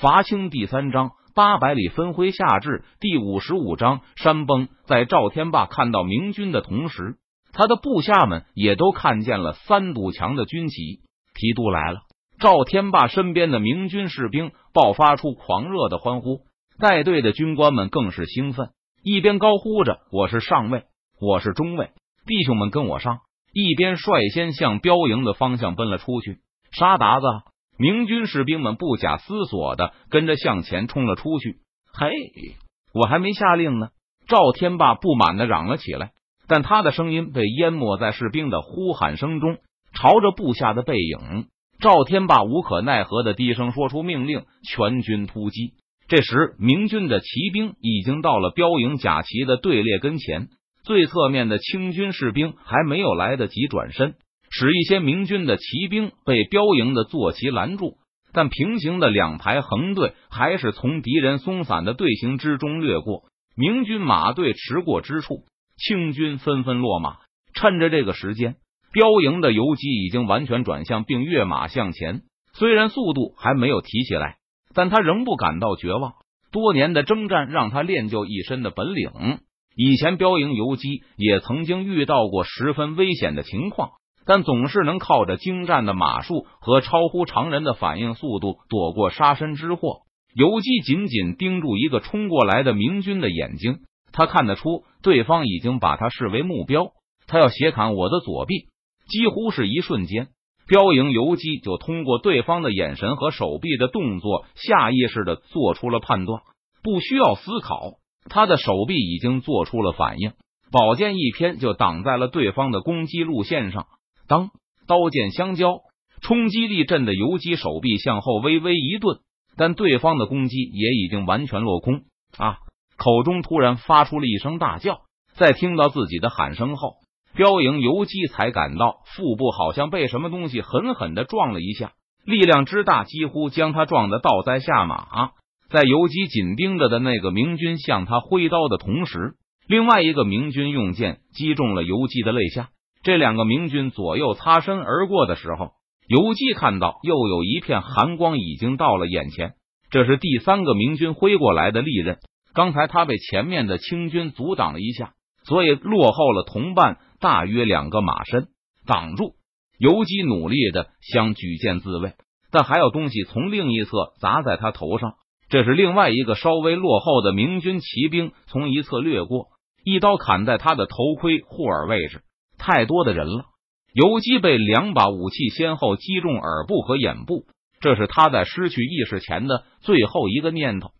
伐清第三章八百里分麾下炙第五十五章山崩。在赵天霸看到明军的同时，他的部下们也都看见了三堵墙的军旗。提督来了！赵天霸身边的明军士兵爆发出狂热的欢呼，带队的军官们更是兴奋，一边高呼着“我是上尉，我是中尉，弟兄们跟我上”，一边率先向标营的方向奔了出去。沙达子！明军士兵们不假思索的跟着向前冲了出去。嘿，我还没下令呢！赵天霸不满的嚷了起来，但他的声音被淹没在士兵的呼喊声中。朝着部下的背影，赵天霸无可奈何的低声说出命令：“全军突击！”这时，明军的骑兵已经到了标营甲旗的队列跟前，最侧面的清军士兵还没有来得及转身。使一些明军的骑兵被标营的坐骑拦住，但平行的两排横队还是从敌人松散的队形之中掠过。明军马队驰过之处，清军纷纷落马。趁着这个时间，标营的游击已经完全转向，并跃马向前。虽然速度还没有提起来，但他仍不感到绝望。多年的征战让他练就一身的本领。以前标营游击也曾经遇到过十分危险的情况。但总是能靠着精湛的马术和超乎常人的反应速度躲过杀身之祸。游击紧紧盯住一个冲过来的明军的眼睛，他看得出对方已经把他视为目标。他要斜砍我的左臂，几乎是一瞬间，标营游击就通过对方的眼神和手臂的动作，下意识的做出了判断，不需要思考，他的手臂已经做出了反应，宝剑一偏就挡在了对方的攻击路线上。当刀剑相交，冲击力震的游击手臂向后微微一顿，但对方的攻击也已经完全落空啊！口中突然发出了一声大叫，在听到自己的喊声后，标营游击才感到腹部好像被什么东西狠狠的撞了一下，力量之大，几乎将他撞得倒栽下马。在游击紧盯着的那个明军向他挥刀的同时，另外一个明军用剑击中了游击的肋下。这两个明军左右擦身而过的时候，游击看到又有一片寒光已经到了眼前。这是第三个明军挥过来的利刃。刚才他被前面的清军阻挡了一下，所以落后了同伴大约两个马身。挡住！游击努力的想举剑自卫，但还有东西从另一侧砸在他头上。这是另外一个稍微落后的明军骑兵从一侧掠过，一刀砍在他的头盔护耳位置。太多的人了，游击被两把武器先后击中耳部和眼部，这是他在失去意识前的最后一个念头。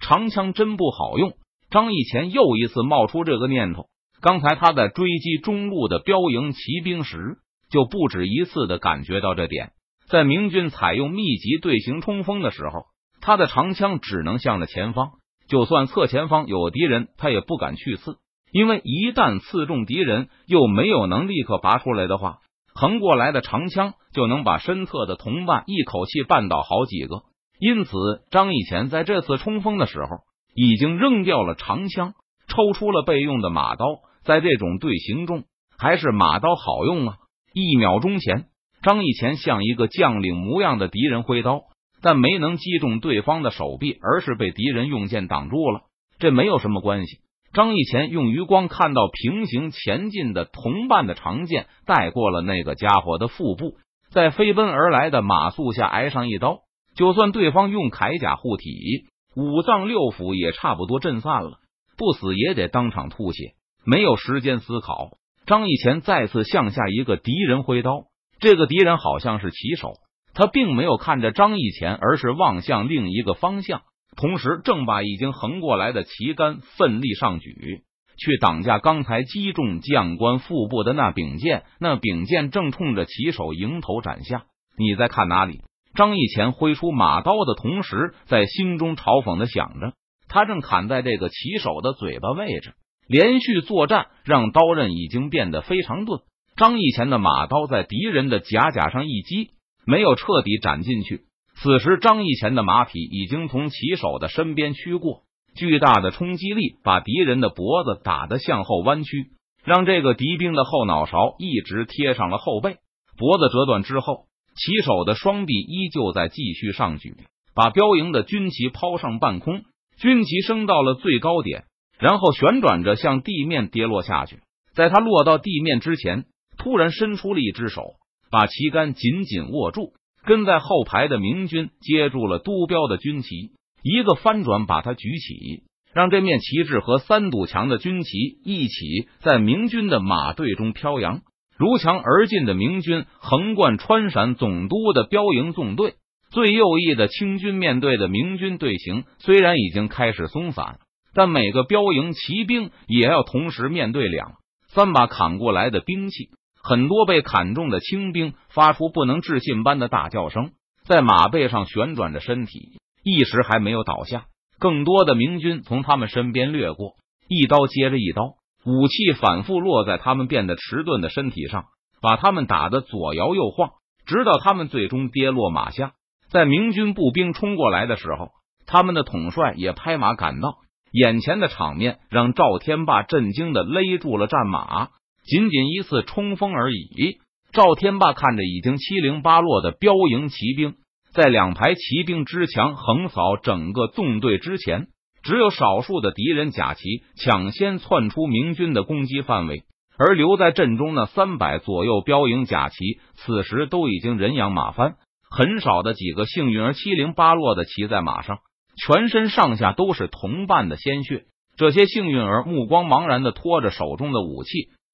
长枪真不好用，张义前又一次冒出这个念头。刚才他在追击中路的标营骑兵时，就不止一次的感觉到这点。在明军采用密集队形冲锋的时候，他的长枪只能向着前方，就算侧前方有敌人，他也不敢去刺。因为一旦刺中敌人，又没有能立刻拔出来的话，横过来的长枪就能把身侧的同伴一口气绊倒好几个。因此，张义前在这次冲锋的时候，已经扔掉了长枪，抽出了备用的马刀。在这种队形中，还是马刀好用啊！一秒钟前，张义前向一个将领模样的敌人挥刀，但没能击中对方的手臂，而是被敌人用剑挡住了。这没有什么关系。张义前用余光看到平行前进的同伴的长剑带过了那个家伙的腹部，在飞奔而来的马速下挨上一刀，就算对方用铠甲护体，五脏六腑也差不多震散了，不死也得当场吐血。没有时间思考，张义前再次向下一个敌人挥刀，这个敌人好像是骑手，他并没有看着张义前，而是望向另一个方向。同时，正把已经横过来的旗杆奋力上举，去挡下刚才击中将官腹部的那柄剑。那柄剑正冲着骑手迎头斩下。你在看哪里？张义前挥出马刀的同时，在心中嘲讽的想着：他正砍在这个骑手的嘴巴位置。连续作战让刀刃已经变得非常钝。张义前的马刀在敌人的甲甲上一击，没有彻底斩进去。此时，张义前的马匹已经从骑手的身边驱过，巨大的冲击力把敌人的脖子打得向后弯曲，让这个敌兵的后脑勺一直贴上了后背。脖子折断之后，骑手的双臂依旧在继续上举。把标营的军旗抛上半空，军旗升到了最高点，然后旋转着向地面跌落下去。在他落到地面之前，突然伸出了一只手，把旗杆紧紧握住。跟在后排的明军接住了督标的军旗，一个翻转把它举起，让这面旗帜和三堵墙的军旗一起在明军的马队中飘扬。如墙而进的明军横贯川陕总督的标营纵队，最右翼的清军面对的明军队形虽然已经开始松散，但每个标营骑兵也要同时面对两三把砍过来的兵器。很多被砍中的清兵发出不能置信般的大叫声，在马背上旋转着身体，一时还没有倒下。更多的明军从他们身边掠过，一刀接着一刀，武器反复落在他们变得迟钝的身体上，把他们打得左摇右晃，直到他们最终跌落马下。在明军步兵冲过来的时候，他们的统帅也拍马赶到。眼前的场面让赵天霸震惊的勒住了战马。仅仅一次冲锋而已。赵天霸看着已经七零八落的标营骑兵，在两排骑兵之墙横扫整个纵队之前，只有少数的敌人甲骑抢先窜出明军的攻击范围，而留在阵中那三百左右标营甲骑，此时都已经人仰马翻。很少的几个幸运儿七零八落的骑在马上，全身上下都是同伴的鲜血。这些幸运儿目光茫然的拖着手中的武器。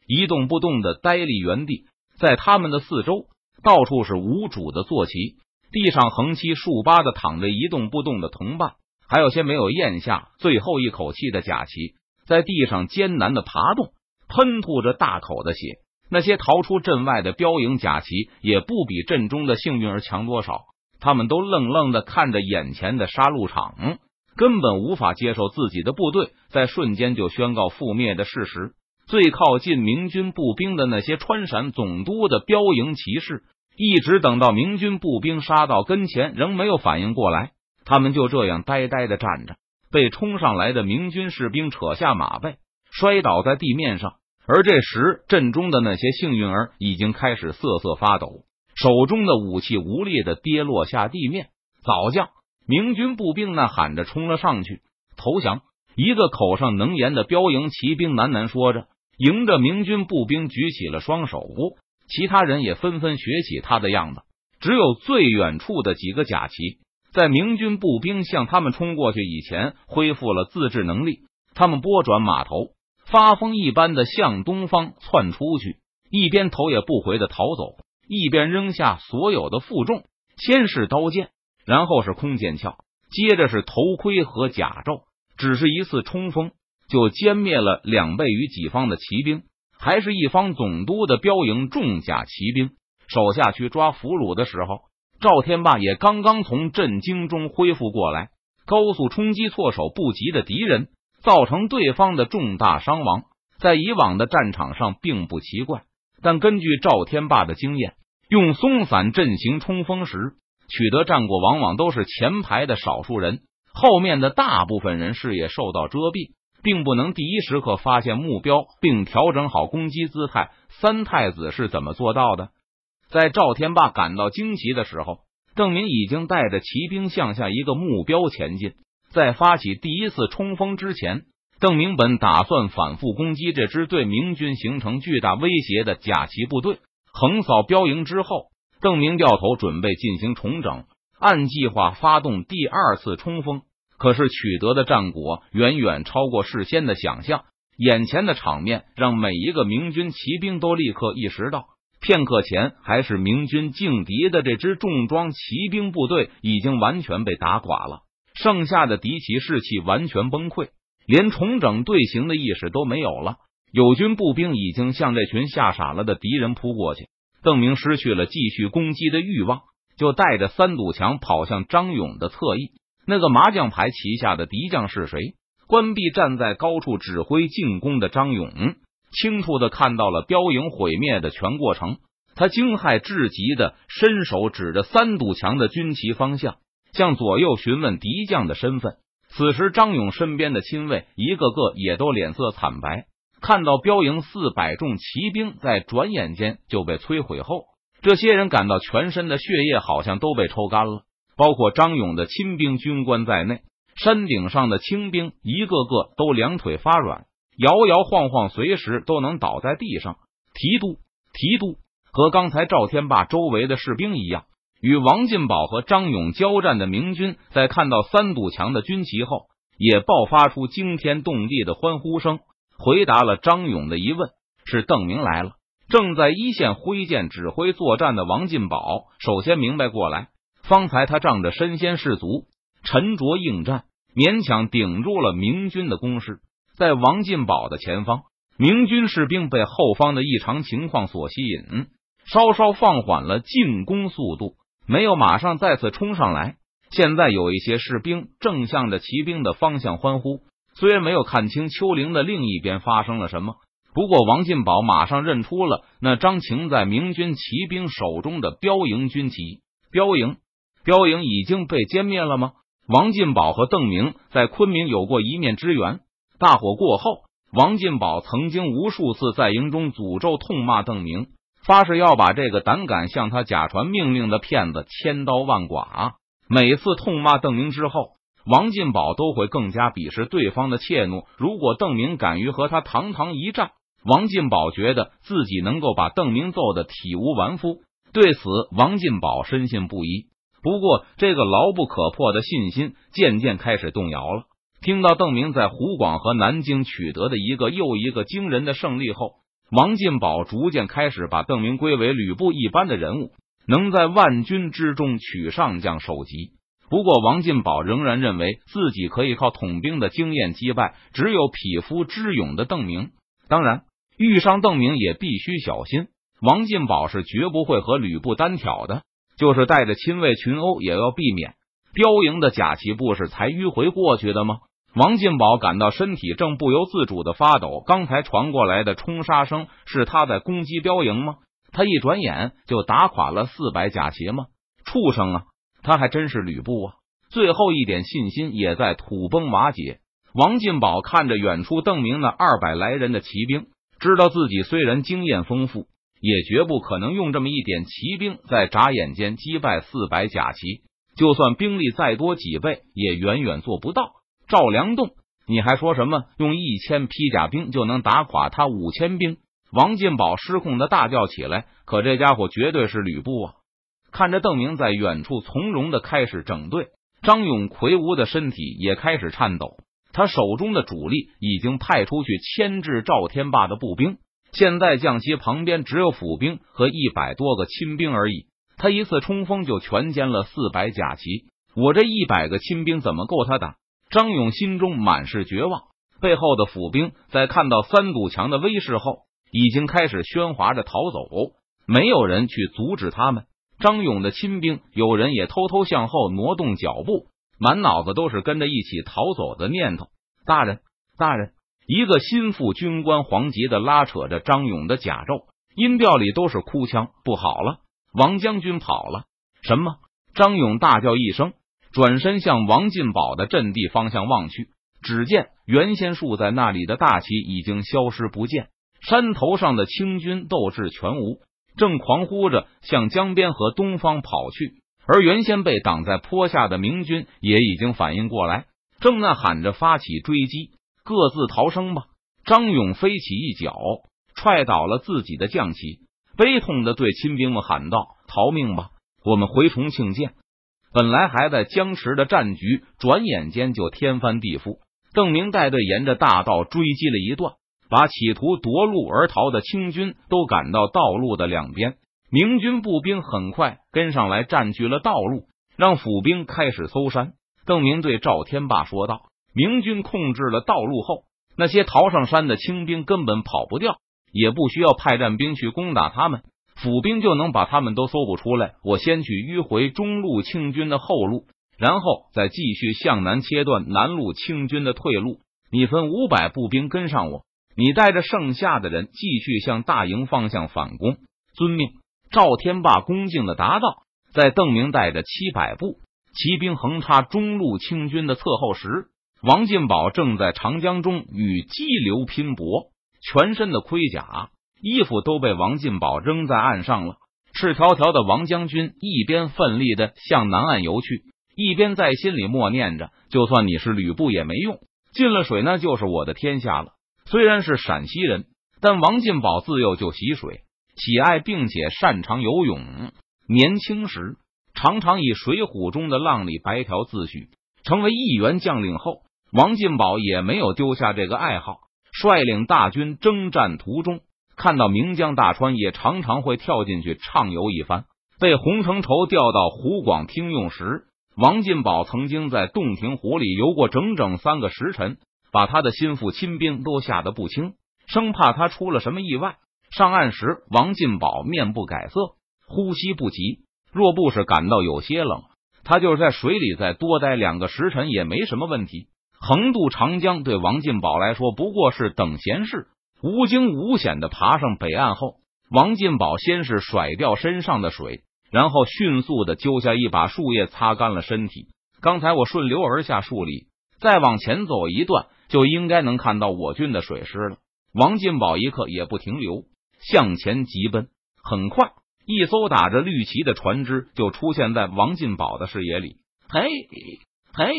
一动不动的呆立原地，在他们的四周，到处是无主的坐骑，地上横七竖八的躺着一动不动的同伴，还有些没有咽下最后一口气的甲骑，在地上艰难的爬动，喷吐着大口的血。那些逃出阵外的标营甲骑也不比阵中的幸运儿强多少，他们都愣愣的看着眼前的杀戮场，根本无法接受自己的部队在瞬间就宣告覆灭的事实。最靠近明军步兵的那些川陕总督的标营骑士，一直等到明军步兵杀到跟前，仍没有反应过来。他们就这样呆呆的站着，被冲上来的明军士兵扯下马背，摔倒在地面上。而这时，阵中的那些幸运儿已经开始瑟瑟发抖，手中的武器无力的跌落下地面。早将明军步兵呐喊着冲了上去投降。一个口上能言的标营骑兵喃喃说着。迎着明军步兵举起了双手，其他人也纷纷学起他的样子。只有最远处的几个甲骑，在明军步兵向他们冲过去以前，恢复了自制能力。他们拨转马头，发疯一般的向东方窜出去，一边头也不回的逃走，一边扔下所有的负重。先是刀剑，然后是空剑鞘，接着是头盔和甲胄。只是一次冲锋。就歼灭了两倍于己方的骑兵，还是一方总督的标营重甲骑兵。手下去抓俘虏的时候，赵天霸也刚刚从震惊中恢复过来。高速冲击措手不及的敌人，造成对方的重大伤亡，在以往的战场上并不奇怪。但根据赵天霸的经验，用松散阵型冲锋时，取得战果往往都是前排的少数人，后面的大部分人视野受到遮蔽。并不能第一时刻发现目标并调整好攻击姿态。三太子是怎么做到的？在赵天霸感到惊奇的时候，邓明已经带着骑兵向下一个目标前进。在发起第一次冲锋之前，邓明本打算反复攻击这支对明军形成巨大威胁的甲骑部队。横扫标营之后，邓明掉头准备进行重整，按计划发动第二次冲锋。可是取得的战果远远超过事先的想象，眼前的场面让每一个明军骑兵都立刻意识到，片刻前还是明军劲敌的这支重装骑兵部队已经完全被打垮了，剩下的敌骑士气完全崩溃，连重整队形的意识都没有了。友军步兵已经向这群吓傻了的敌人扑过去，邓明失去了继续攻击的欲望，就带着三堵墙跑向张勇的侧翼。那个麻将牌旗下的敌将是谁？关闭站在高处指挥进攻的张勇，清楚的看到了标营毁灭的全过程。他惊骇至极的伸手指着三堵墙的军旗方向，向左右询问敌将的身份。此时，张勇身边的亲卫一个个也都脸色惨白。看到标营四百众骑兵在转眼间就被摧毁后，这些人感到全身的血液好像都被抽干了。包括张勇的亲兵军官在内，山顶上的清兵一个个都两腿发软，摇摇晃晃，随时都能倒在地上。提督，提督，和刚才赵天霸周围的士兵一样，与王进宝和张勇交战的明军，在看到三堵墙的军旗后，也爆发出惊天动地的欢呼声，回答了张勇的疑问：是邓明来了。正在一线挥剑指挥作战的王进宝，首先明白过来。方才他仗着身先士卒，沉着应战，勉强顶住了明军的攻势。在王进宝的前方，明军士兵被后方的异常情况所吸引，稍稍放缓了进攻速度，没有马上再次冲上来。现在有一些士兵正向着骑兵的方向欢呼，虽然没有看清丘陵的另一边发生了什么。不过，王进宝马上认出了那张擎在明军骑兵手中的标营军旗。标营，标营已经被歼灭了吗？王进宝和邓明在昆明有过一面之缘。大火过后，王进宝曾经无数次在营中诅咒、痛骂邓明，发誓要把这个胆敢向他假传命令的骗子千刀万剐。每次痛骂邓明之后，王进宝都会更加鄙视对方的怯懦。如果邓明敢于和他堂堂一战，王进宝觉得自己能够把邓明揍得体无完肤，对此王进宝深信不疑。不过，这个牢不可破的信心渐渐开始动摇了。听到邓明在湖广和南京取得的一个又一个惊人的胜利后，王进宝逐渐开始把邓明归为吕布一般的人物，能在万军之中取上将首级。不过，王进宝仍然认为自己可以靠统兵的经验击败只有匹夫之勇的邓明。当然。遇上邓明也必须小心。王进宝是绝不会和吕布单挑的，就是带着亲卫群殴也要避免。标营的假旗不是才迂回过去的吗？王进宝感到身体正不由自主的发抖。刚才传过来的冲杀声是他在攻击标营吗？他一转眼就打垮了四百假旗吗？畜生啊！他还真是吕布啊！最后一点信心也在土崩瓦解。王进宝看着远处邓明那二百来人的骑兵。知道自己虽然经验丰富，也绝不可能用这么一点骑兵在眨眼间击败四百甲骑。就算兵力再多几倍，也远远做不到。赵良栋，你还说什么用一千披甲兵就能打垮他五千兵？王进宝失控的大叫起来。可这家伙绝对是吕布啊！看着邓明在远处从容的开始整队，张勇魁梧的身体也开始颤抖。他手中的主力已经派出去牵制赵天霸的步兵，现在将其旁边只有府兵和一百多个亲兵而已。他一次冲锋就全歼了四百甲骑，我这一百个亲兵怎么够他打？张勇心中满是绝望。背后的府兵在看到三堵墙的威势后，已经开始喧哗着逃走，没有人去阻止他们。张勇的亲兵有人也偷偷向后挪动脚步。满脑子都是跟着一起逃走的念头。大人，大人！一个心腹军官黄吉的拉扯着张勇的甲胄，音调里都是哭腔。不好了，王将军跑了！什么？张勇大叫一声，转身向王进宝的阵地方向望去，只见原先竖在那里的大旗已经消失不见，山头上的清军斗志全无，正狂呼着向江边和东方跑去。而原先被挡在坡下的明军也已经反应过来，正呐喊着发起追击，各自逃生吧！张勇飞起一脚，踹倒了自己的将旗，悲痛的对亲兵们喊道：“逃命吧，我们回重庆见！”本来还在僵持的战局，转眼间就天翻地覆。邓明带队沿着大道追击了一段，把企图夺路而逃的清军都赶到道路的两边。明军步兵很快跟上来，占据了道路，让府兵开始搜山。邓明对赵天霸说道：“明军控制了道路后，那些逃上山的清兵根本跑不掉，也不需要派战兵去攻打他们，府兵就能把他们都搜捕出来。我先去迂回中路清军的后路，然后再继续向南切断南路清军的退路。你分五百步兵跟上我，你带着剩下的人继续向大营方向反攻。遵命。”赵天霸恭敬的答道：“在邓明带着七百步骑兵横插中路清军的侧后时，王进宝正在长江中与激流拼搏，全身的盔甲衣服都被王进宝扔在岸上了。赤条条的王将军一边奋力的向南岸游去，一边在心里默念着：“就算你是吕布也没用，进了水那就是我的天下了。”虽然是陕西人，但王进宝自幼就习水，喜爱并且擅长游泳。年轻时常常以《水浒》中的浪里白条自诩。成为一员将领后，王进宝也没有丢下这个爱好。率领大军征战途中，看到名江大川，也常常会跳进去畅游一番。被洪承畴调到湖广听用时，王进宝曾经在洞庭湖里游过整整三个时辰，把他的心腹亲兵都吓得不轻，生怕他出了什么意外。上岸时，王进宝面不改色，呼吸不急。若不是感到有些冷，他就是在水里再多待两个时辰也没什么问题。横渡长江对王进宝来说不过是等闲事，无惊无险的爬上北岸后，王进宝先是甩掉身上的水，然后迅速的揪下一把树叶擦干了身体。刚才我顺流而下数里，再往前走一段，就应该能看到我军的水师了。王进宝一刻也不停留，向前急奔。很快，一艘打着绿旗的船只就出现在王进宝的视野里。嘿，嘿。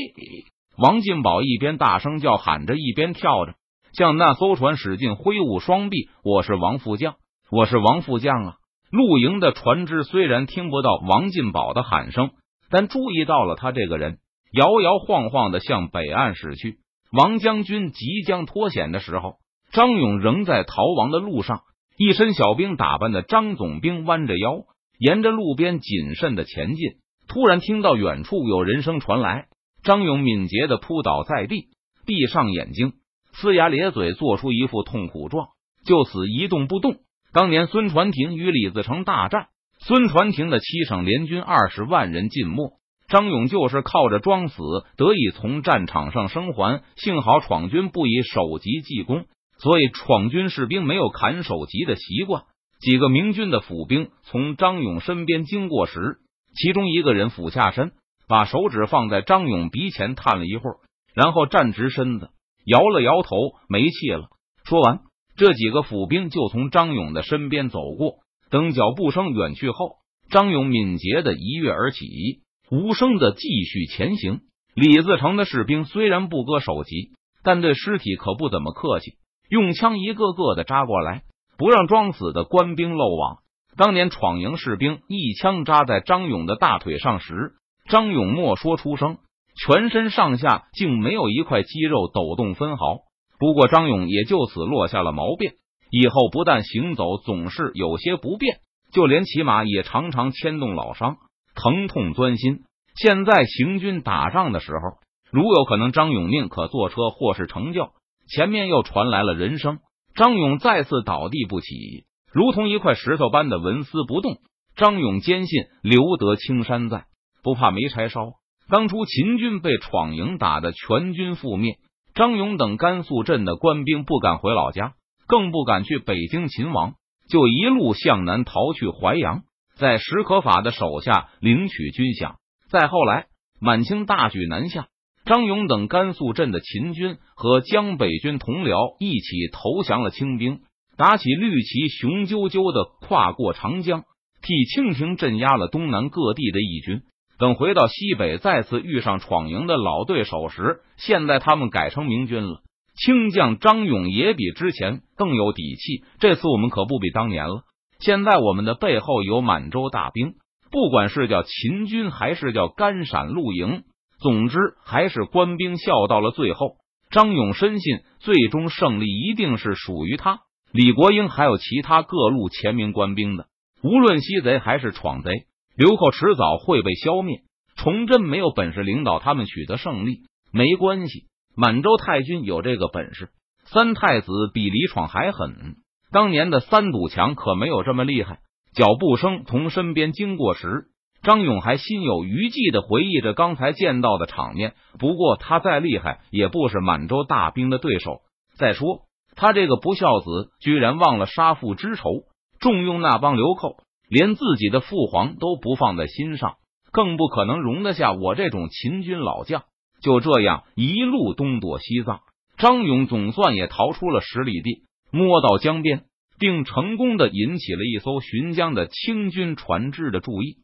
王进宝一边大声叫喊着，一边跳着，向那艘船使劲挥舞双臂。我是王副将，我是王副将啊！露营的船只虽然听不到王进宝的喊声，但注意到了他这个人，摇摇晃晃的向北岸驶去。王将军即将脱险的时候，张勇仍在逃亡的路上。一身小兵打扮的张总兵弯着腰，沿着路边谨慎的前进。突然听到远处有人声传来。张勇敏捷的扑倒在地，闭上眼睛，呲牙咧嘴，做出一副痛苦状，就此一动不动。当年孙传庭与李自成大战，孙传庭的七省联军二十万人尽没，张勇就是靠着装死得以从战场上生还。幸好闯军不以首级记功，所以闯军士兵没有砍首级的习惯。几个明军的府兵从张勇身边经过时，其中一个人俯下身。把手指放在张勇鼻前探了一会儿，然后站直身子，摇了摇头，没气了。说完，这几个府兵就从张勇的身边走过。等脚步声远去后，张勇敏捷的一跃而起，无声的继续前行。李自成的士兵虽然不割首级，但对尸体可不怎么客气，用枪一个个的扎过来，不让装死的官兵漏网。当年闯营士兵一枪扎在张勇的大腿上时。张勇莫说出声，全身上下竟没有一块肌肉抖动分毫。不过张勇也就此落下了毛病，以后不但行走总是有些不便，就连骑马也常常牵动老伤，疼痛钻心。现在行军打仗的时候，如有可能，张勇宁可坐车或是乘轿。前面又传来了人声，张勇再次倒地不起，如同一块石头般的纹丝不动。张勇坚信留得青山在。不怕没柴烧。当初秦军被闯营打得全军覆灭，张勇等甘肃镇的官兵不敢回老家，更不敢去北京秦王，就一路向南逃去淮阳，在史可法的手下领取军饷。再后来，满清大举南下，张勇等甘肃镇的秦军和江北军同僚一起投降了清兵，打起绿旗，雄赳赳的跨过长江，替清廷镇压了东南各地的义军。等回到西北，再次遇上闯营的老对手时，现在他们改成明军了。清将张勇也比之前更有底气。这次我们可不比当年了。现在我们的背后有满洲大兵，不管是叫秦军还是叫甘陕露营，总之还是官兵笑到了最后。张勇深信，最终胜利一定是属于他。李国英还有其他各路前明官兵的，无论西贼还是闯贼。刘寇迟早会被消灭，崇祯没有本事领导他们取得胜利，没关系，满洲太君有这个本事。三太子比李闯还狠，当年的三堵墙可没有这么厉害。脚步声从身边经过时，张勇还心有余悸的回忆着刚才见到的场面。不过他再厉害，也不是满洲大兵的对手。再说他这个不孝子，居然忘了杀父之仇，重用那帮流寇。连自己的父皇都不放在心上，更不可能容得下我这种秦军老将。就这样一路东躲西藏，张勇总算也逃出了十里地，摸到江边，并成功的引起了一艘巡江的清军船只的注意。